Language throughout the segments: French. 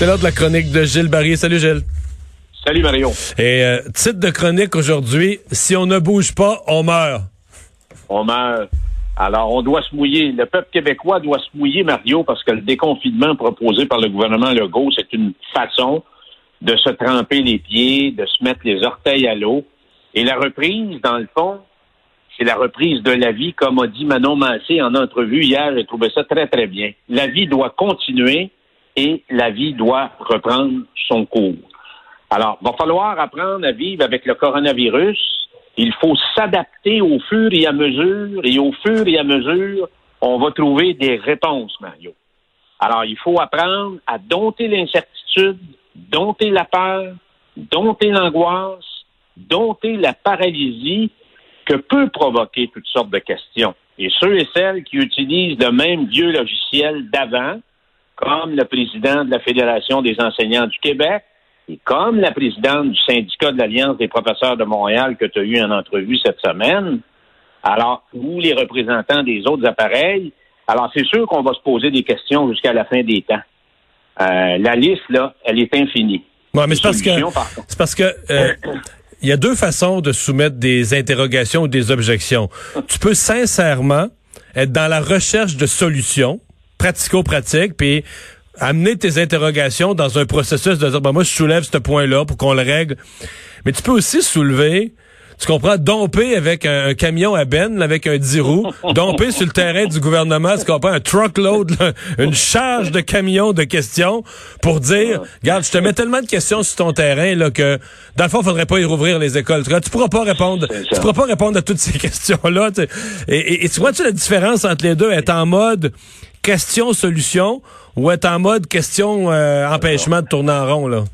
C'est l'heure de la chronique de Gilles Barrier. Salut Gilles. Salut Mario. Et euh, titre de chronique aujourd'hui, si on ne bouge pas, on meurt. On meurt. Alors, on doit se mouiller. Le peuple québécois doit se mouiller, Mario, parce que le déconfinement proposé par le gouvernement Legault, c'est une façon de se tremper les pieds, de se mettre les orteils à l'eau. Et la reprise, dans le fond, c'est la reprise de la vie, comme a dit Manon Massé en entrevue hier. J'ai trouvé ça très, très bien. La vie doit continuer et la vie doit reprendre son cours. Alors, va falloir apprendre à vivre avec le coronavirus. Il faut s'adapter au fur et à mesure, et au fur et à mesure, on va trouver des réponses, Mario. Alors, il faut apprendre à dompter l'incertitude, dompter la peur, dompter l'angoisse, dompter la paralysie que peut provoquer toutes sortes de questions. Et ceux et celles qui utilisent le même vieux logiciel d'avant, comme le président de la Fédération des enseignants du Québec, et comme la présidente du syndicat de l'Alliance des professeurs de Montréal que tu as eu en entrevue cette semaine, alors, ou les représentants des autres appareils, alors c'est sûr qu'on va se poser des questions jusqu'à la fin des temps. Euh, la liste, là, elle est infinie. Ouais, mais c'est parce que c'est parce que euh, il y a deux façons de soumettre des interrogations ou des objections. Tu peux sincèrement être dans la recherche de solutions pratico-pratiques, puis amener tes interrogations dans un processus de dire, ben moi, je soulève ce point-là pour qu'on le règle. Mais tu peux aussi soulever tu comprends, domper avec un, camion à Ben, avec un 10 roues, domper sur le terrain du gouvernement, tu comprends, un truckload, une charge de camions de questions pour dire, regarde, je te mets tellement de questions sur ton terrain là que dans le fond, il faudrait pas y rouvrir les écoles. Tu, pourras pas répondre, tu pourras pas répondre à toutes ces questions-là. Et, et, tu vois-tu la différence entre les deux, être en mode question-solution ou être en mode question-empêchement euh, de tourner en rond, là?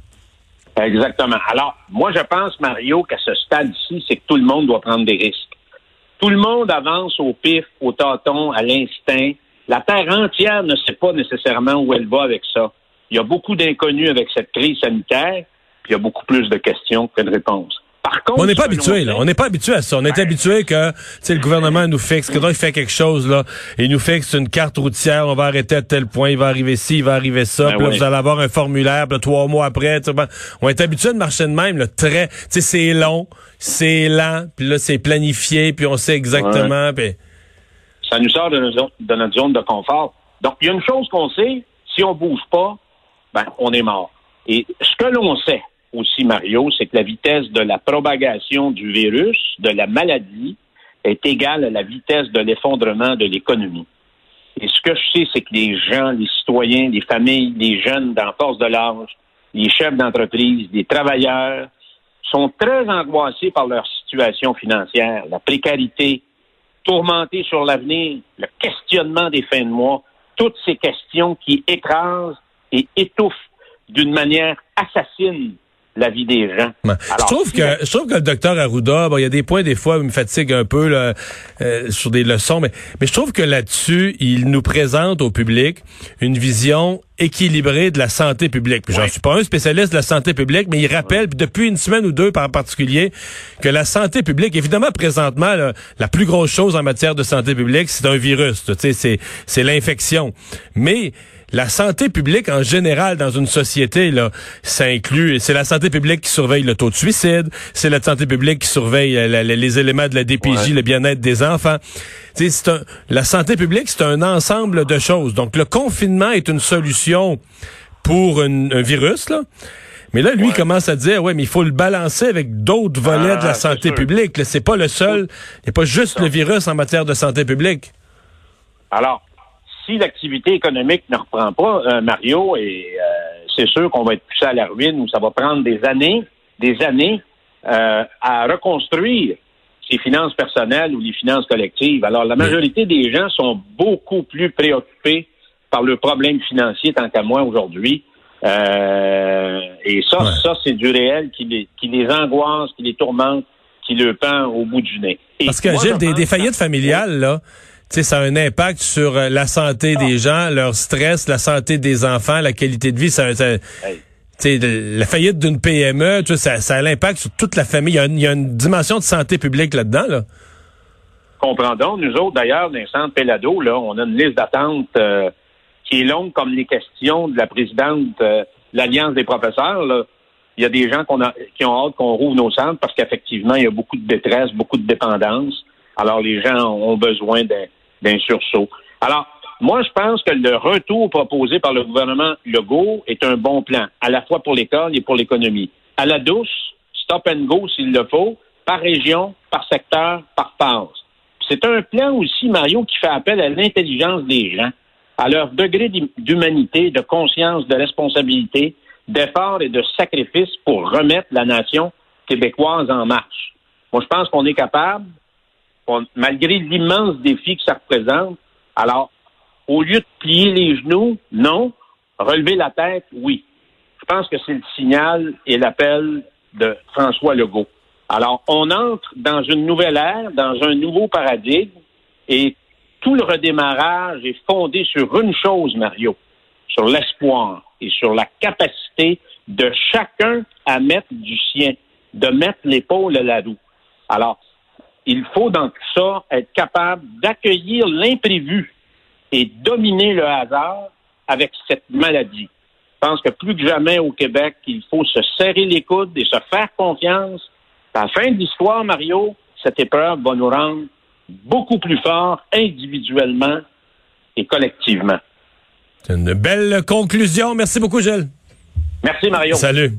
Exactement. Alors, moi, je pense, Mario, qu'à ce stade-ci, c'est que tout le monde doit prendre des risques. Tout le monde avance au pif, au tâton, à l'instinct. La Terre entière ne sait pas nécessairement où elle va avec ça. Il y a beaucoup d'inconnus avec cette crise sanitaire, puis il y a beaucoup plus de questions que de réponses on n'est pas habitué, là. On n'est pas habitué à ça. On est habitué que, le gouvernement nous fixe, que il fait quelque chose, là, il nous fixe une carte routière, on va arrêter à tel point, il va arriver ci, il va arriver ça, ben puis là, vous allez avoir un formulaire, puis trois mois après, ben, on est habitué de marcher de même, là, très, tu sais, c'est long, c'est lent, puis là, c'est planifié, puis on sait exactement, Ça nous sort de notre, de notre zone de confort. Donc, il y a une chose qu'on sait, si on bouge pas, ben, on est mort. Et ce que l'on sait, aussi, Mario, c'est que la vitesse de la propagation du virus, de la maladie, est égale à la vitesse de l'effondrement de l'économie. Et ce que je sais, c'est que les gens, les citoyens, les familles, les jeunes dans force de l'âge, les chefs d'entreprise, les travailleurs, sont très angoissés par leur situation financière, la précarité, tourmentés sur l'avenir, le questionnement des fins de mois, toutes ces questions qui écrasent et étouffent d'une manière assassine la vie des gens. je trouve que je trouve que le docteur Arruda, il y a des points des fois où il me fatigue un peu là, euh, sur des leçons, mais mais je trouve que là-dessus, il nous présente au public une vision équilibrée de la santé publique. Je J'en suis pas un spécialiste de la santé publique, mais il rappelle depuis une semaine ou deux par particulier que la santé publique, évidemment présentement, la plus grosse chose en matière de santé publique, c'est un virus. Tu sais, c'est c'est l'infection, mais la santé publique en général dans une société, là, ça inclut, c'est la santé publique qui surveille le taux de suicide, c'est la santé publique qui surveille euh, les éléments de la DPJ, le bien-être des enfants. C'est un, la santé publique, c'est un ensemble de choses. Donc, le confinement est une solution pour un virus, là. Mais là, lui, commence à dire, ouais, mais il faut le balancer avec d'autres volets de la ah, santé publique. C'est pas le seul, il n'y a pas juste le virus en matière de santé publique. Alors, si l'activité économique ne reprend pas, euh, Mario, et euh, c'est sûr qu'on va être poussé à la ruine ou ça va prendre des années, des années euh, à reconstruire ses finances personnelles ou les finances collectives. Alors, la majorité des gens sont beaucoup plus préoccupés par le problème financier tant qu'à moi aujourd'hui. et ça, ça, c'est du réel qui les, qui les angoisse, qui les tourmente, qui le pend au bout du nez. Parce que, Gilles, des, des faillites familiales, là, sais, ça a un impact sur euh, la santé des ah. gens, leur stress, la santé des enfants, la qualité de vie. Ça, la faillite d'une PME, ça, ça a l'impact sur toute la famille. Il y, a une, dimension de santé publique là-dedans. Là. Comprendons. Nous autres, d'ailleurs, dans le centre Pelado, là, on a une liste d'attente euh, qui est longue comme les questions de la présidente euh, l'Alliance des professeurs, là, il y a des gens qu'on a, qui ont hâte qu'on rouvre nos centres parce qu'effectivement, il y a beaucoup de détresse, beaucoup de dépendance. Alors, les gens ont besoin d'un sursaut. Alors, moi, je pense que le retour proposé par le gouvernement Legault est un bon plan, à la fois pour l'école et pour l'économie. À la douce, stop and go s'il le faut, par région, par secteur, par phase. C'est un plan aussi, Mario, qui fait appel à l'intelligence des gens, à leur degré d'humanité, de conscience, de responsabilité, d'effort et de sacrifice pour remettre la nation québécoise en marche. Moi, je pense qu'on est capable, malgré l'immense défi que ça représente, alors, au lieu de plier les genoux, non, relever la tête, oui. Je pense que c'est le signal et l'appel de François Legault. Alors, on entre dans une nouvelle ère, dans un nouveau paradigme, et tout le redémarrage est fondé sur une chose, Mario, sur l'espoir et sur la capacité de chacun à mettre du sien, de mettre l'épaule à la roue. Alors, il faut donc ça être capable d'accueillir l'imprévu et dominer le hasard avec cette maladie. Je pense que plus que jamais au Québec, il faut se serrer les coudes et se faire confiance. À la fin de l'histoire, Mario, cette épreuve va nous rendre beaucoup plus forts individuellement et collectivement. C'est une belle conclusion. Merci beaucoup, Gilles. Merci, Mario. Salut.